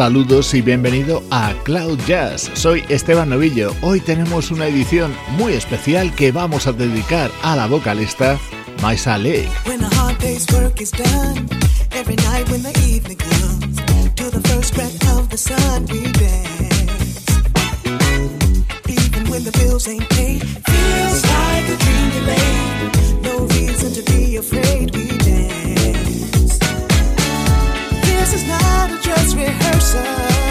Saludos y bienvenido a Cloud Jazz. Soy Esteban Novillo. Hoy tenemos una edición muy especial que vamos a dedicar a la vocalista Maisa Lake. This is not a dress rehearsal.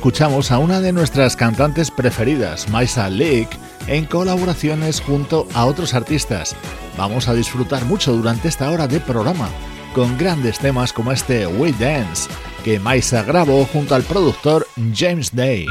Escuchamos a una de nuestras cantantes preferidas, Maisa Lake, en colaboraciones junto a otros artistas. Vamos a disfrutar mucho durante esta hora de programa, con grandes temas como este We Dance, que Maisa grabó junto al productor James Day.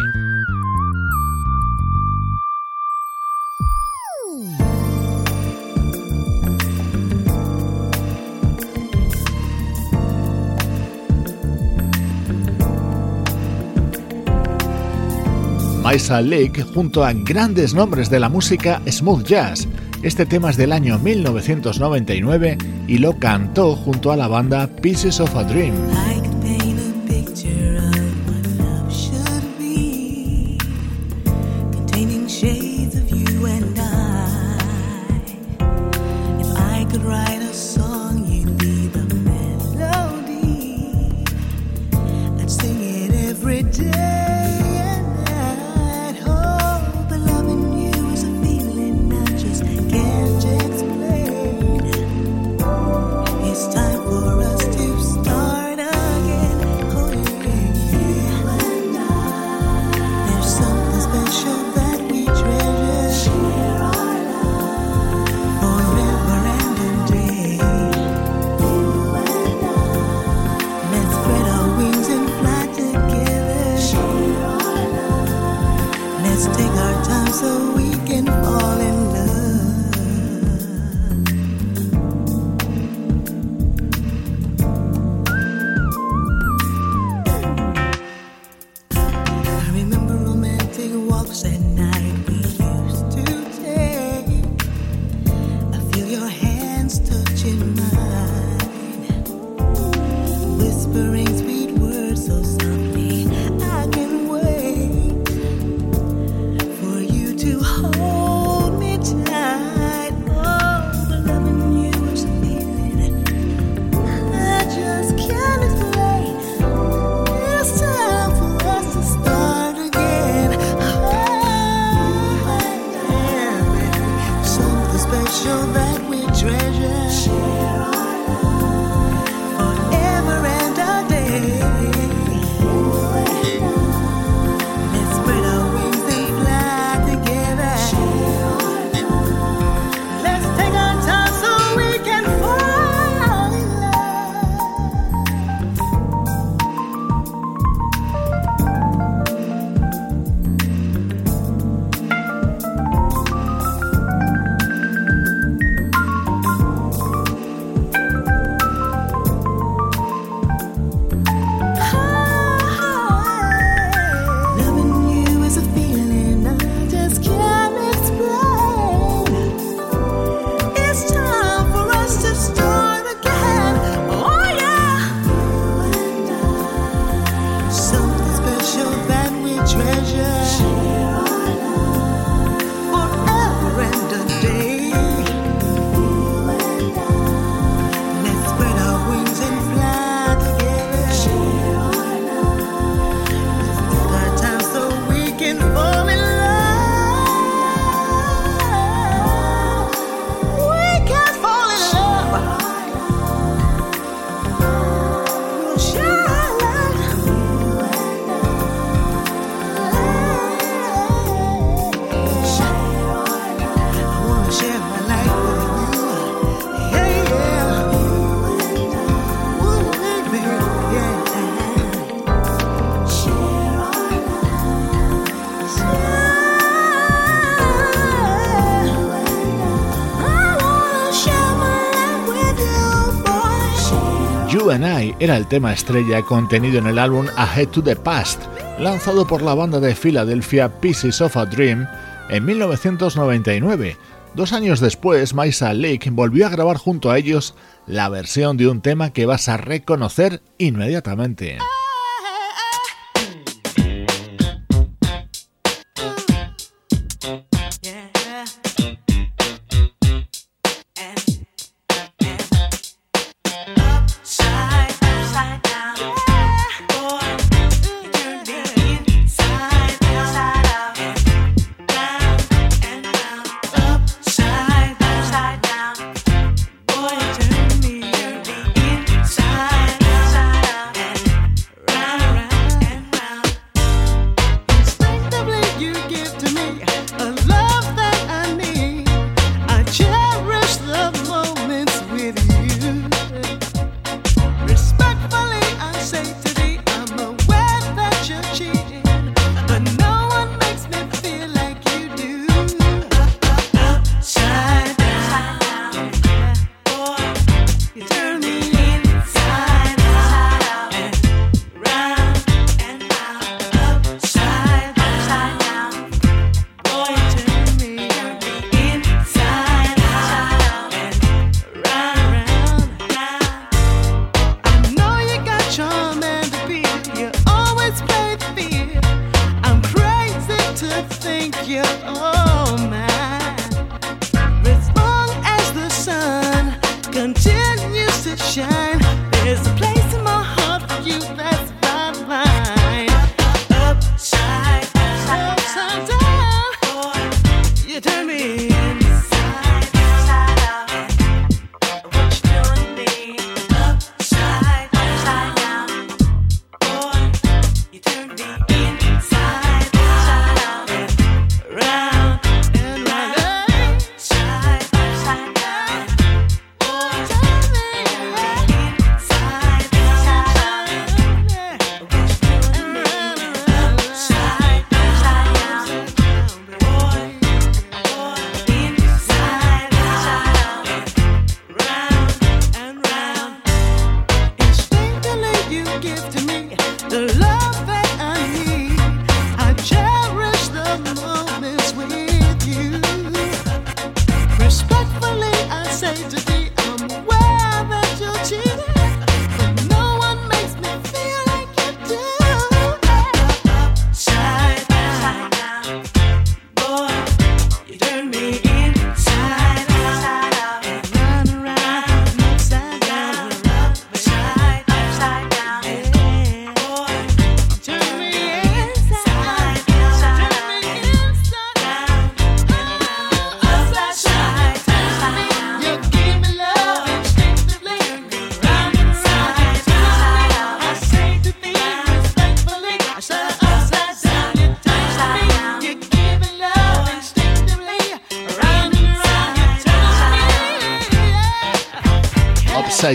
Maisa Lake junto a grandes nombres de la música smooth jazz. Este tema es del año 1999 y lo cantó junto a la banda Pieces of a Dream. Era el tema estrella contenido en el álbum Ahead to the Past, lanzado por la banda de Filadelfia Pieces of a Dream en 1999. Dos años después, Maisa Lake volvió a grabar junto a ellos la versión de un tema que vas a reconocer inmediatamente.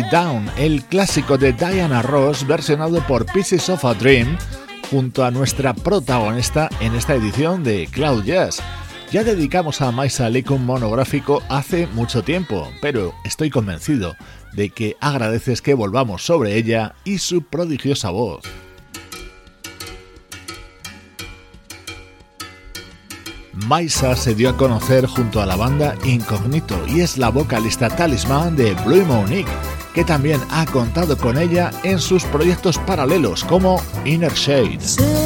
Down, el clásico de Diana Ross versionado por Pieces of a Dream junto a nuestra protagonista en esta edición de Cloud Jazz. Ya dedicamos a Maisa Lake un monográfico hace mucho tiempo, pero estoy convencido de que agradeces que volvamos sobre ella y su prodigiosa voz. Maisa se dio a conocer junto a la banda Incognito y es la vocalista talismán de Blue Monique que también ha contado con ella en sus proyectos paralelos como Inner Shade.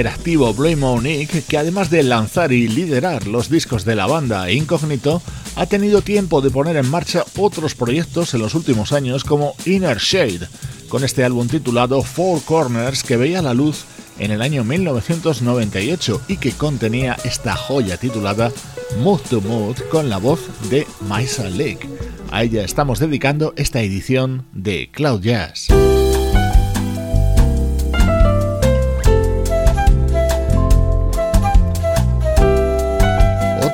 Hiperactivo Blue Monique, que además de lanzar y liderar los discos de la banda Incognito, ha tenido tiempo de poner en marcha otros proyectos en los últimos años como Inner Shade, con este álbum titulado Four Corners que veía la luz en el año 1998 y que contenía esta joya titulada Mood to Mood con la voz de Maisa Lake. A ella estamos dedicando esta edición de Cloud Jazz.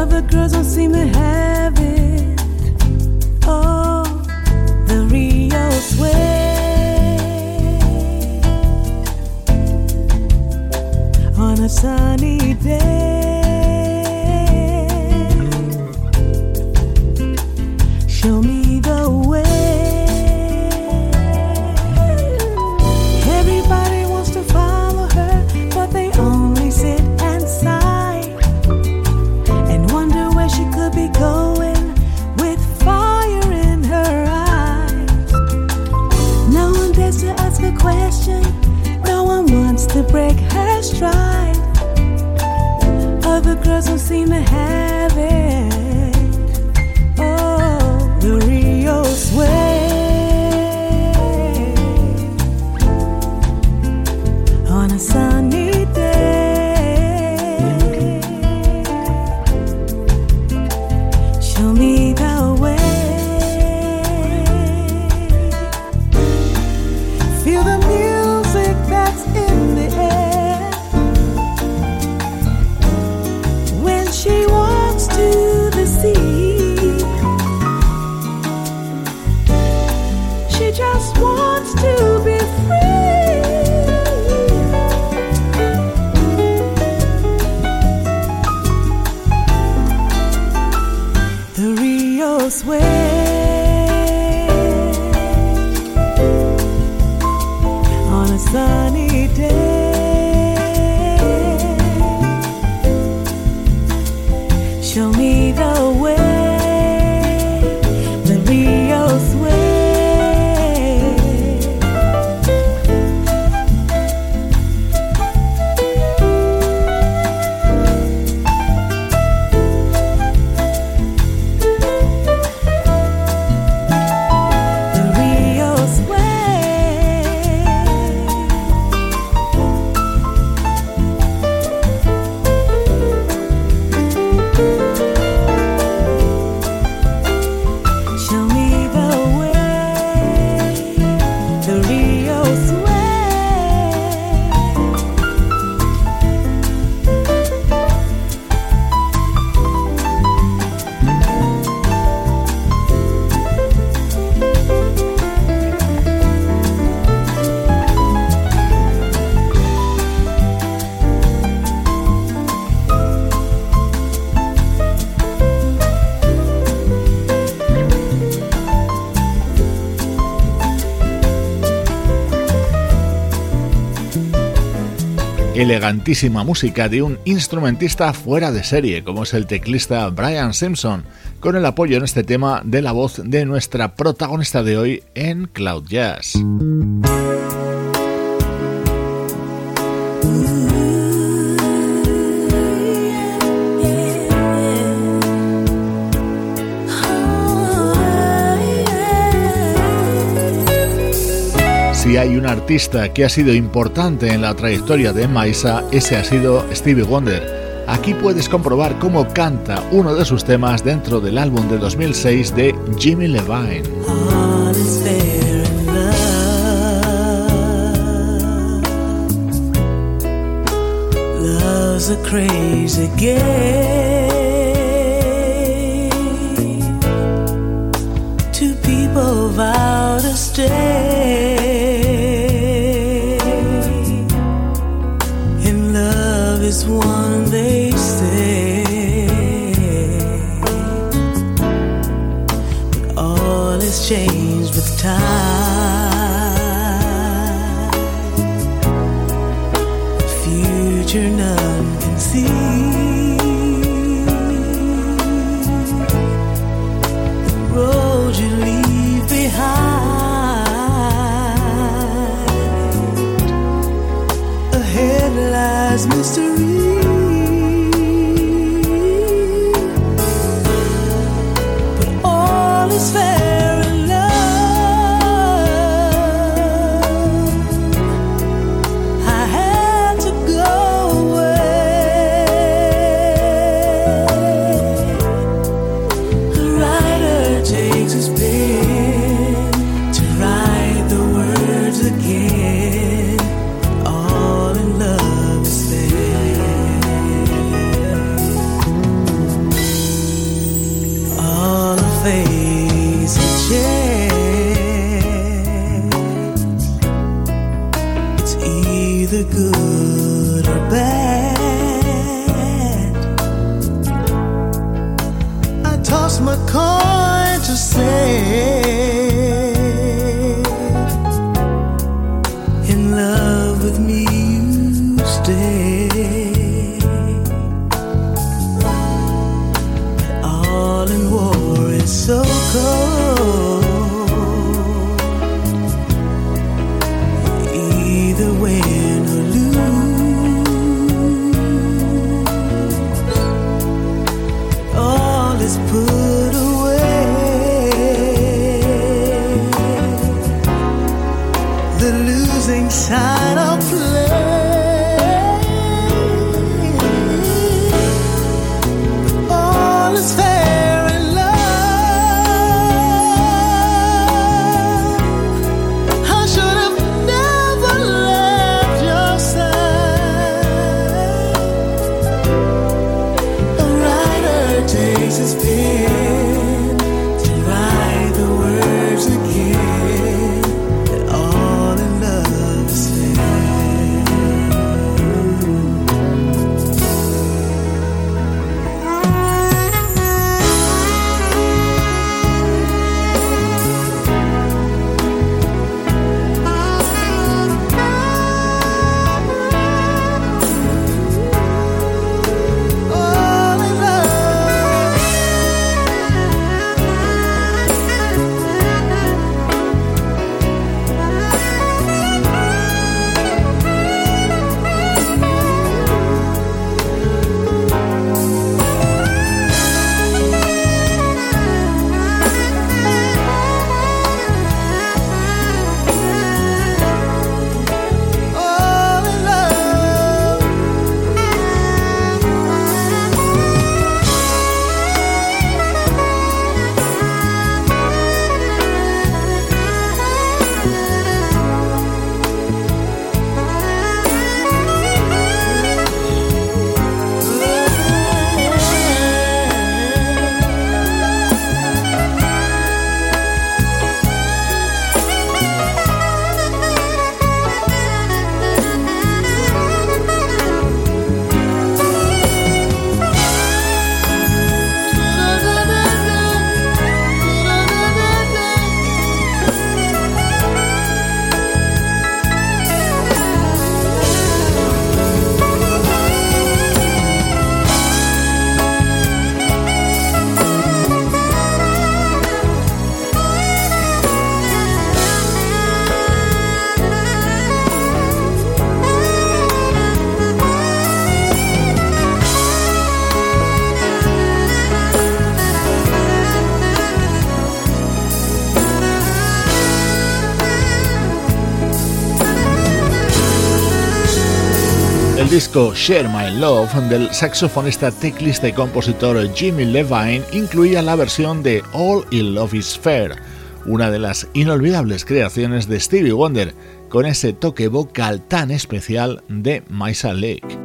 Other girls don't seem to have it. Oh, the Rio sway on a sunny day. Elegantísima música de un instrumentista fuera de serie, como es el teclista Brian Simpson, con el apoyo en este tema de la voz de nuestra protagonista de hoy en Cloud Jazz. Artista que ha sido importante en la trayectoria de Maisa, ese ha sido Stevie Wonder. Aquí puedes comprobar cómo canta uno de sus temas dentro del álbum de 2006 de Jimmy Levine. Is one they say. all has changed with time. Disco Share My Love del saxofonista, teclista y compositor Jimmy Levine incluía la versión de All in Love is Fair, una de las inolvidables creaciones de Stevie Wonder, con ese toque vocal tan especial de Maisa Lake.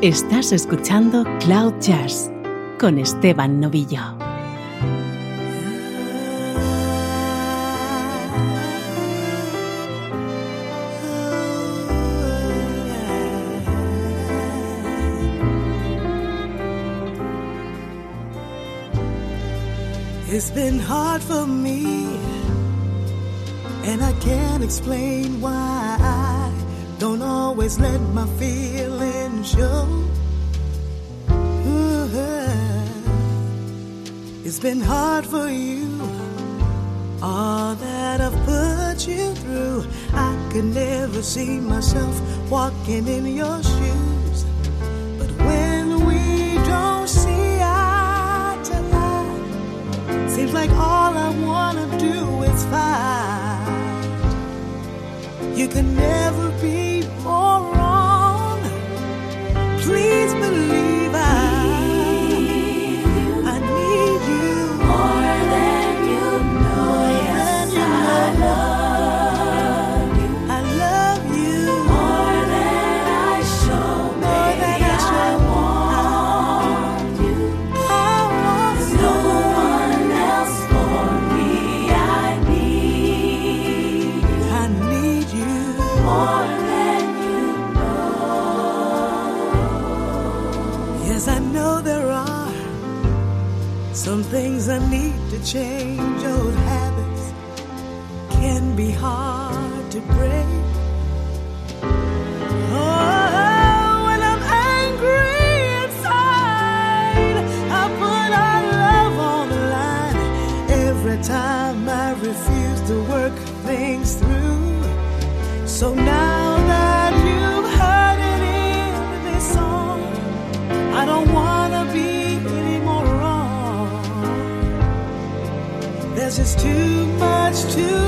Estás escuchando Cloud Jazz con Esteban Novillo. It's been hard for me, and I can't explain why I don't always let my feelings show. Uh-huh. It's been hard for you, all that I've put you through. I could never see myself walking in your shoes. Like all I wanna do is fight. You can never be more wrong. Please believe change old habits can be hard to break. Oh, when I'm angry inside, I put our love on the line. Every time I refuse to work things through. So now too much to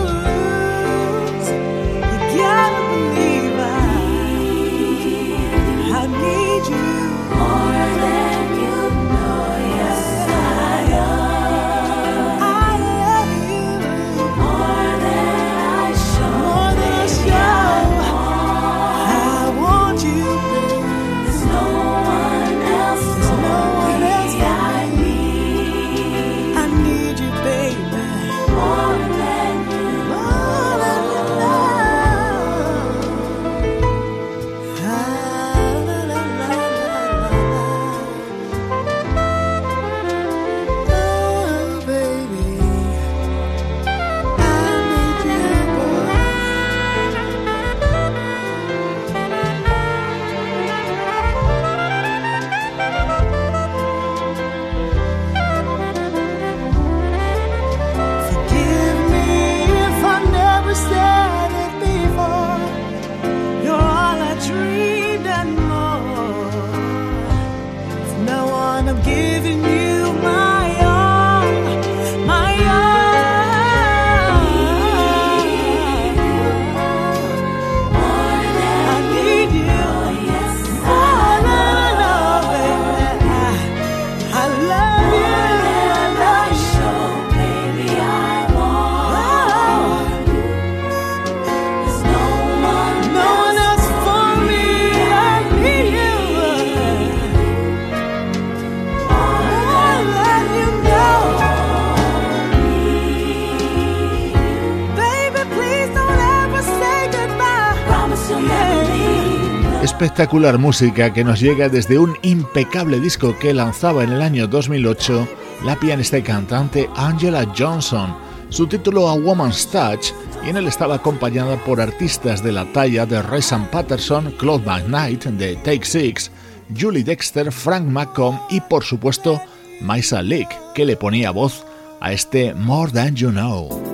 Espectacular música que nos llega desde un impecable disco que lanzaba en el año 2008 la pianista y cantante Angela Johnson. Su título A Woman's Touch y en él estaba acompañada por artistas de la talla de Rayson Patterson, Claude McKnight de Take Six, Julie Dexter, Frank McComb y por supuesto Maisa Leak, que le ponía voz a este More Than You Know.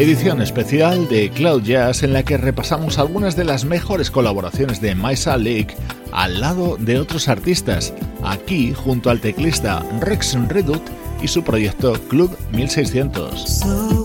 Edición especial de Cloud Jazz en la que repasamos algunas de las mejores colaboraciones de Maisa Leak al lado de otros artistas, aquí junto al teclista Rex Redut y su proyecto Club 1600.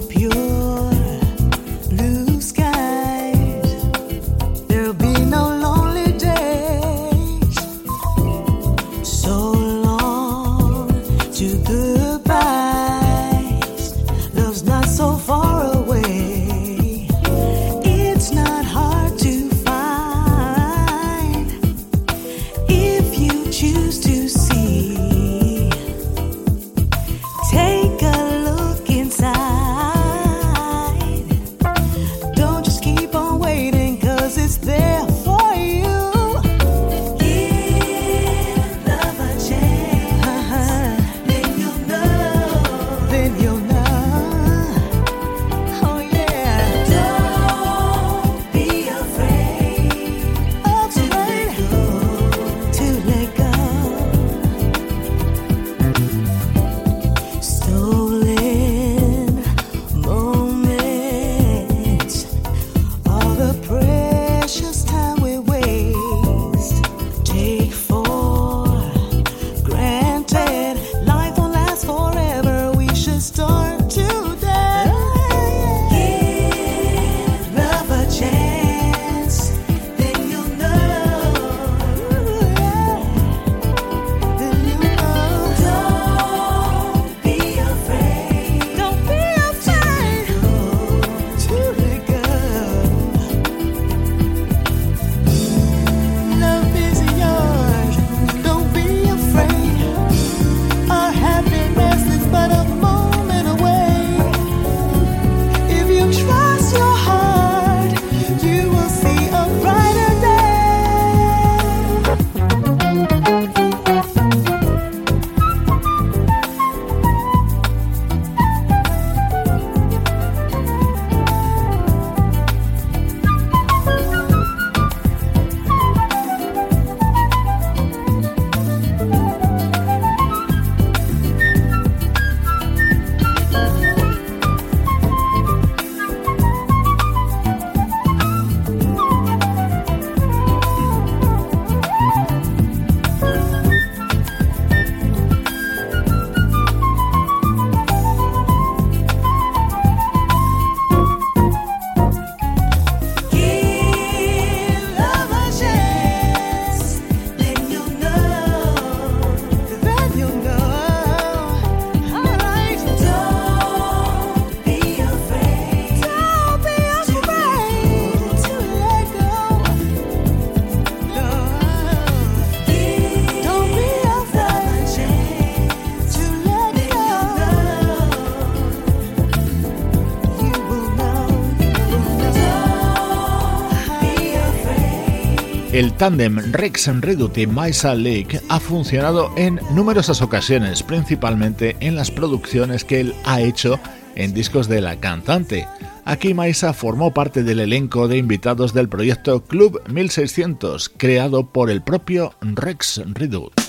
El tándem Rex Redut y Maisa Lake ha funcionado en numerosas ocasiones, principalmente en las producciones que él ha hecho en discos de la cantante. Aquí Maisa formó parte del elenco de invitados del proyecto Club 1600, creado por el propio Rex Redut.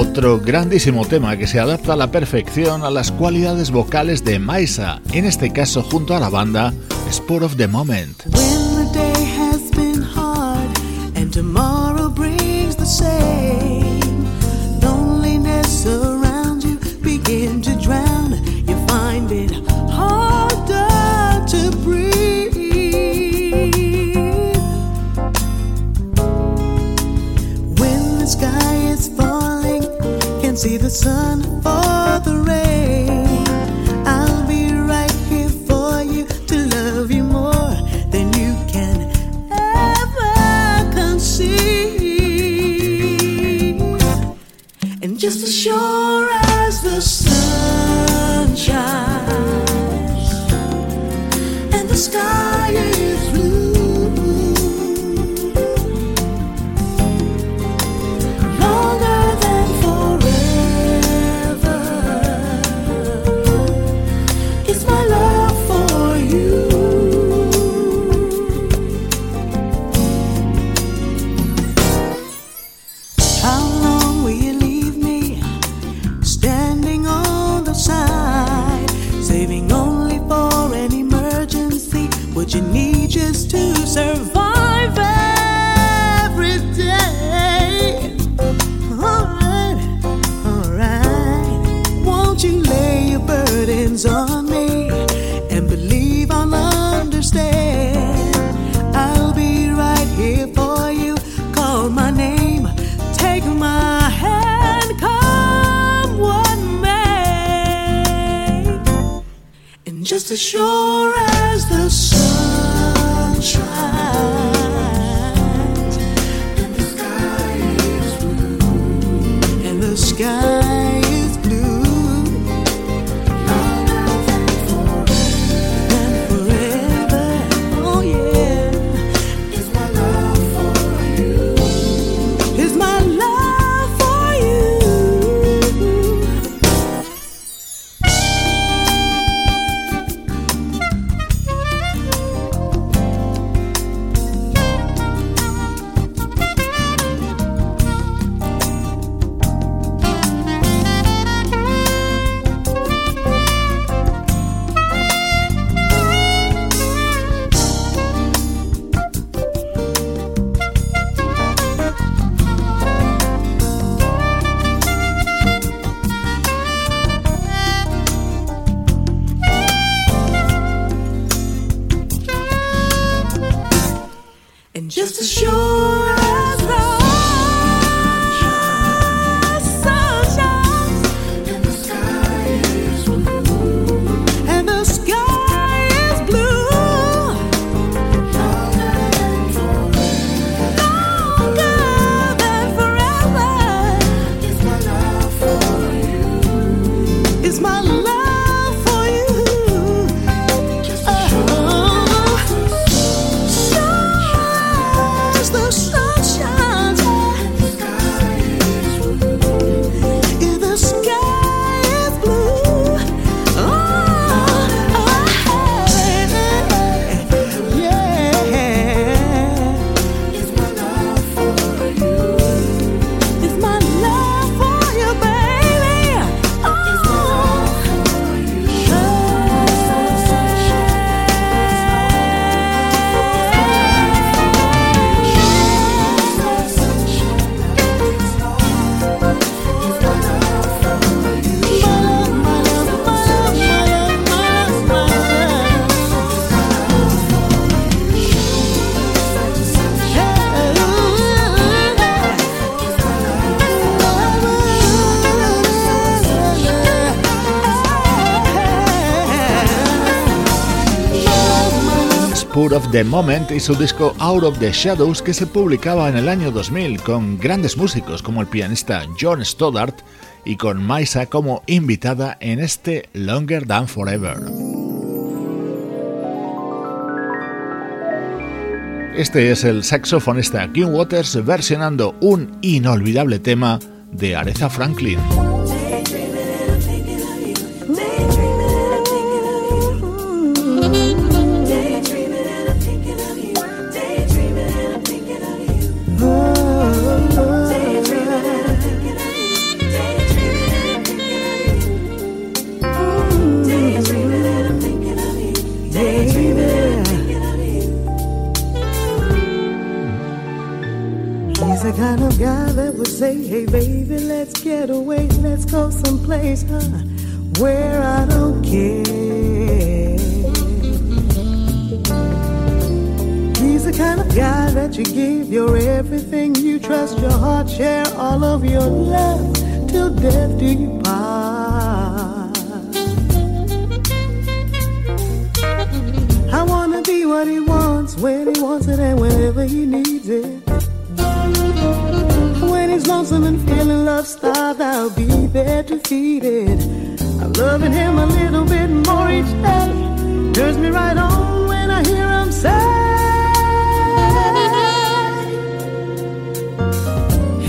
Otro grandísimo tema que se adapta a la perfección a las cualidades vocales de Maisa, en este caso junto a la banda Spur of the Moment. Of the Moment y su disco Out of the Shadows que se publicaba en el año 2000 con grandes músicos como el pianista John Stoddart y con Maisa como invitada en este Longer Than Forever. Este es el saxofonista Kim Waters versionando un inolvidable tema de Aretha Franklin. Say, Hey baby, let's get away, let's go someplace huh, where I don't care. He's the kind of guy that you give your everything, you trust your heart, share all of your love till death do you part. I wanna be what he wants when he wants it and whenever he needs it he's lonesome and feeling love starved, I'll be there to feed it. I'm loving him a little bit more each day. Turns me right on when I hear him say,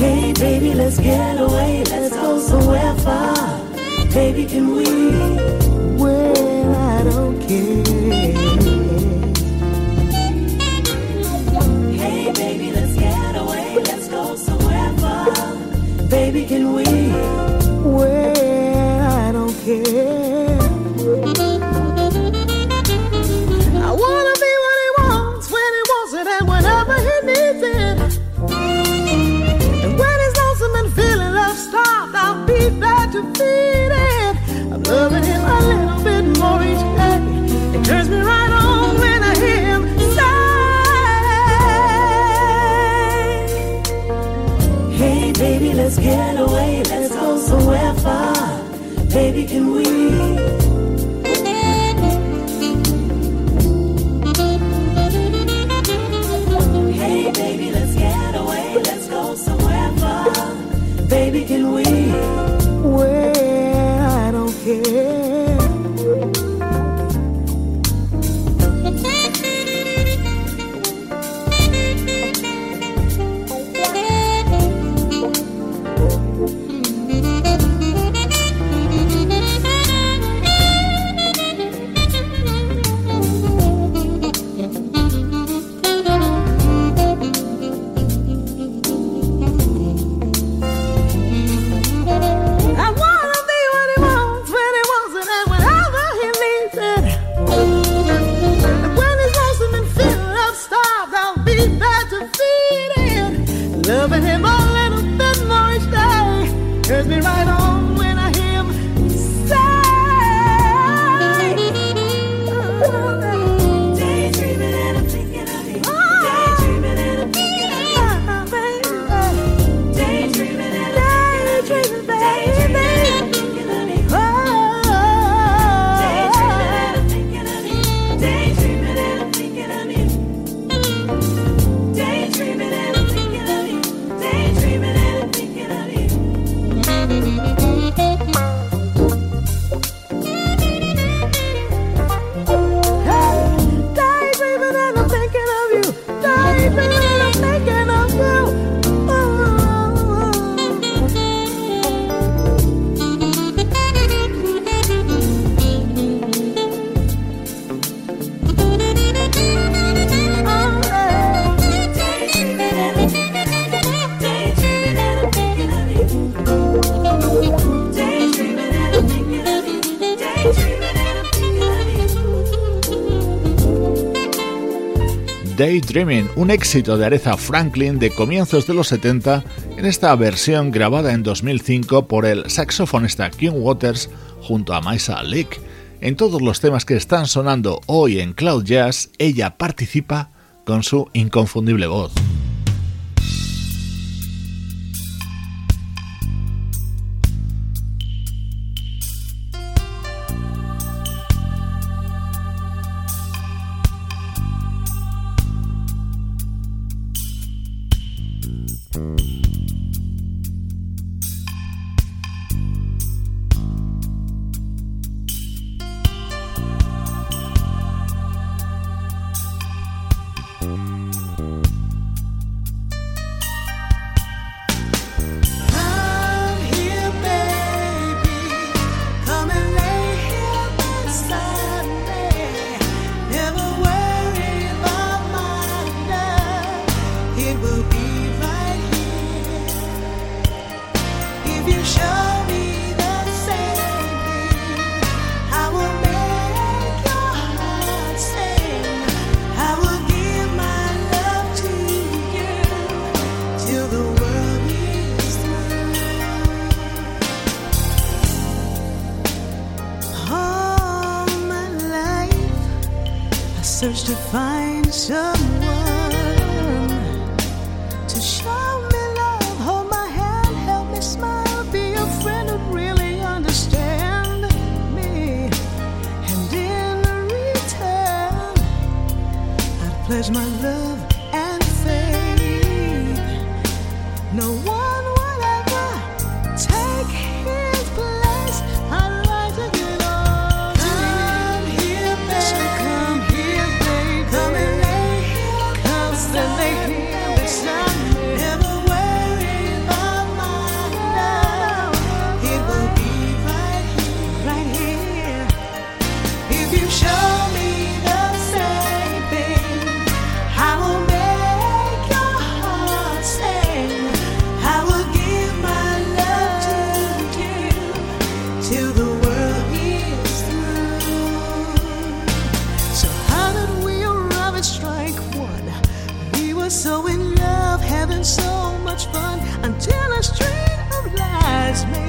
Hey, baby, let's get away. Let's go somewhere far. Baby, can we? Where I don't care. Baby, can we? Where I don't care. Baby, can Daydreaming, un éxito de Aretha Franklin de comienzos de los 70 en esta versión grabada en 2005 por el saxofonista Kim Waters junto a Maisa Leak. En todos los temas que están sonando hoy en Cloud Jazz, ella participa con su inconfundible voz.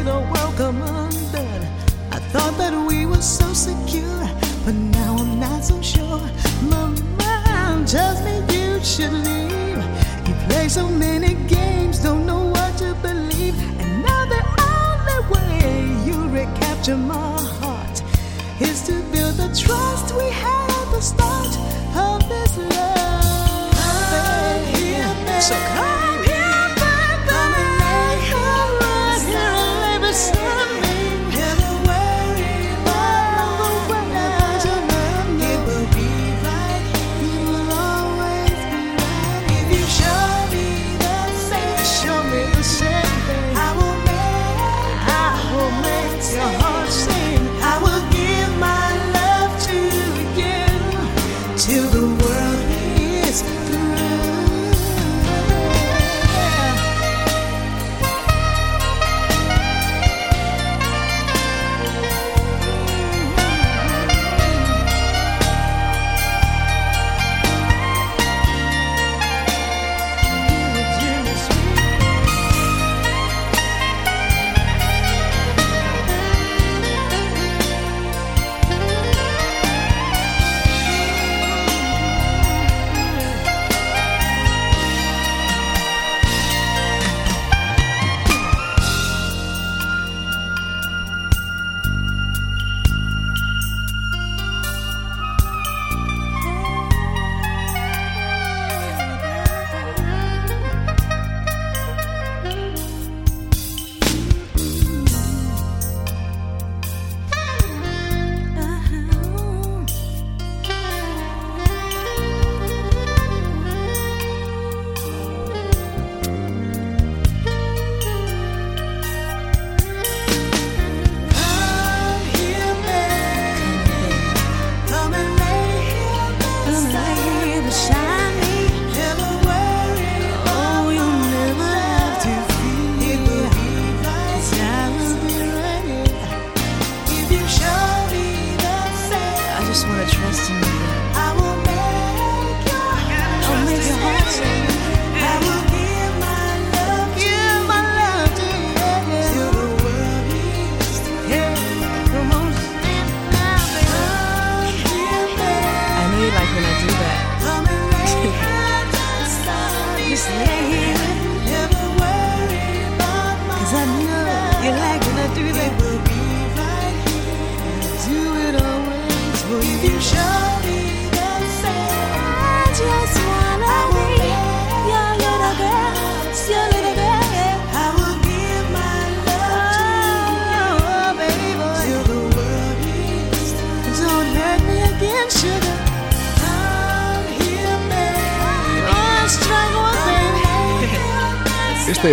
the world come undone. I thought that we were so secure, but now I'm not so sure. My mind tells me you should leave. You play so many games, don't know what to believe. And now the only way you recapture my heart is to build the trust we had at the start of this love. So come.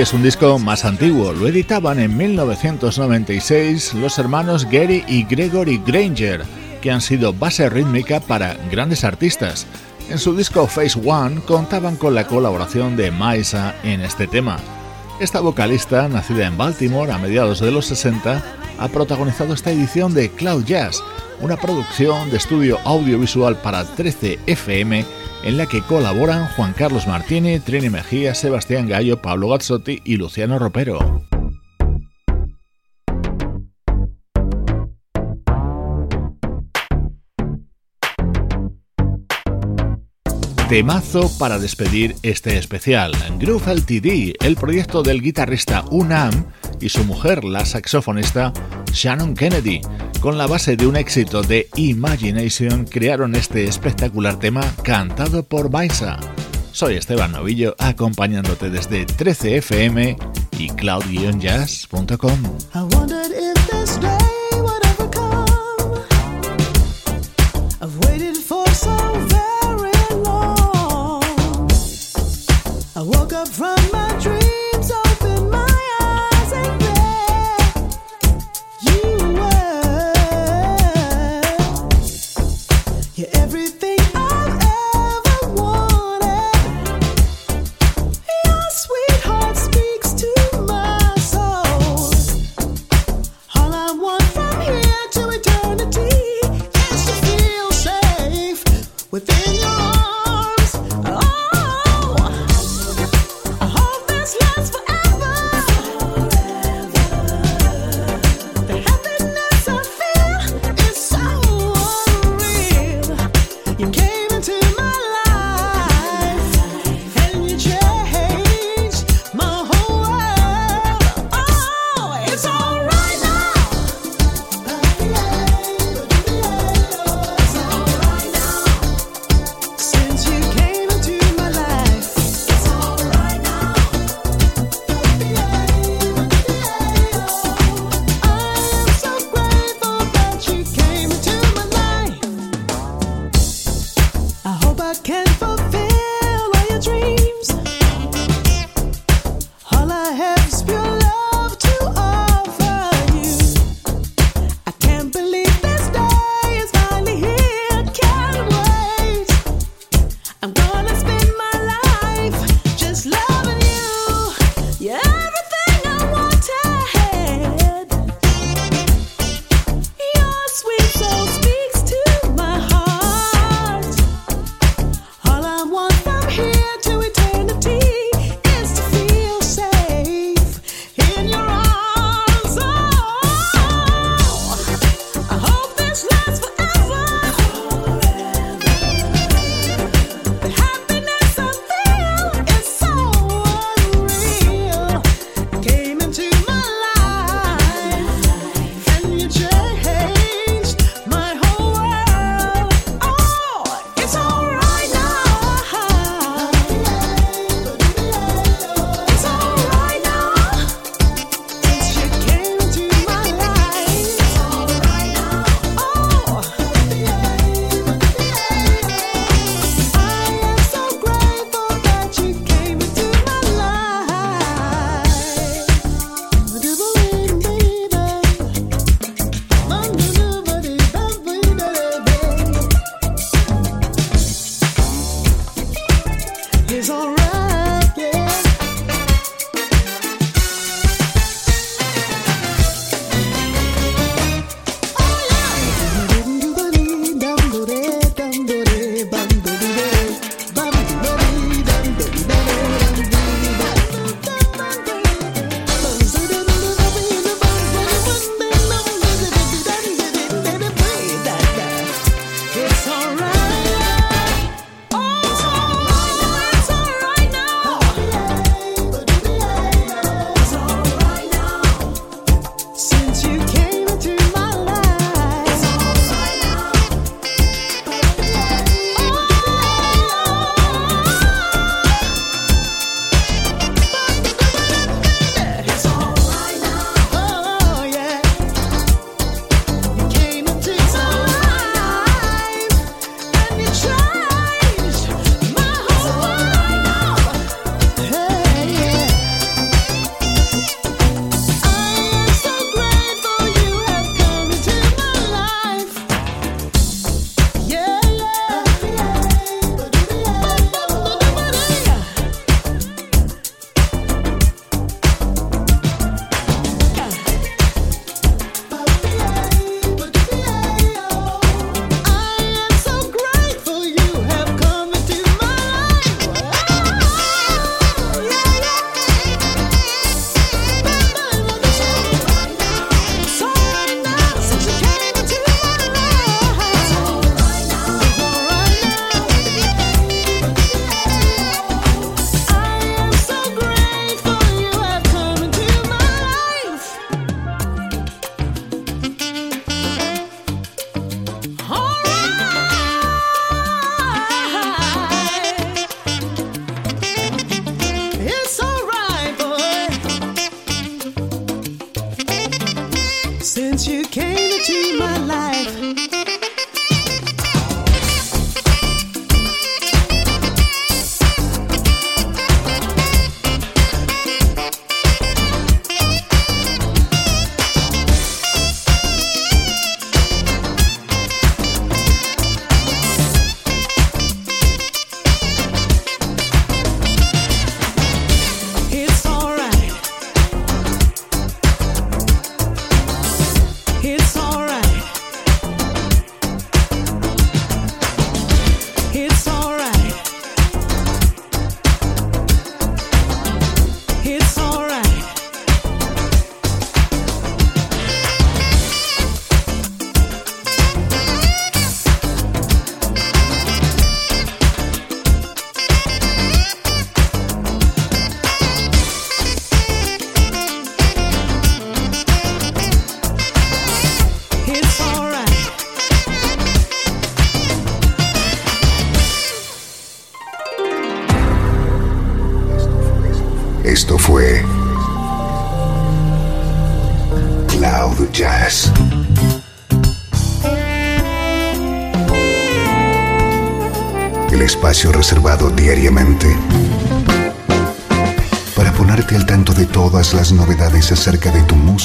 es un disco más antiguo, lo editaban en 1996 los hermanos Gary y Gregory Granger, que han sido base rítmica para grandes artistas. En su disco Phase One contaban con la colaboración de Maisa en este tema. Esta vocalista, nacida en Baltimore a mediados de los 60, ha protagonizado esta edición de Cloud Jazz, una producción de estudio audiovisual para 13FM en la que colaboran Juan Carlos Martínez, Trini Mejía, Sebastián Gallo, Pablo Gazzotti y Luciano Ropero. Temazo para despedir este especial. Groove LTD, el proyecto del guitarrista Unam, y su mujer, la saxofonista Shannon Kennedy. Con la base de un éxito de Imagination, crearon este espectacular tema cantado por Baisa. Soy Esteban Novillo, acompañándote desde 13fm y cloud-jazz.com.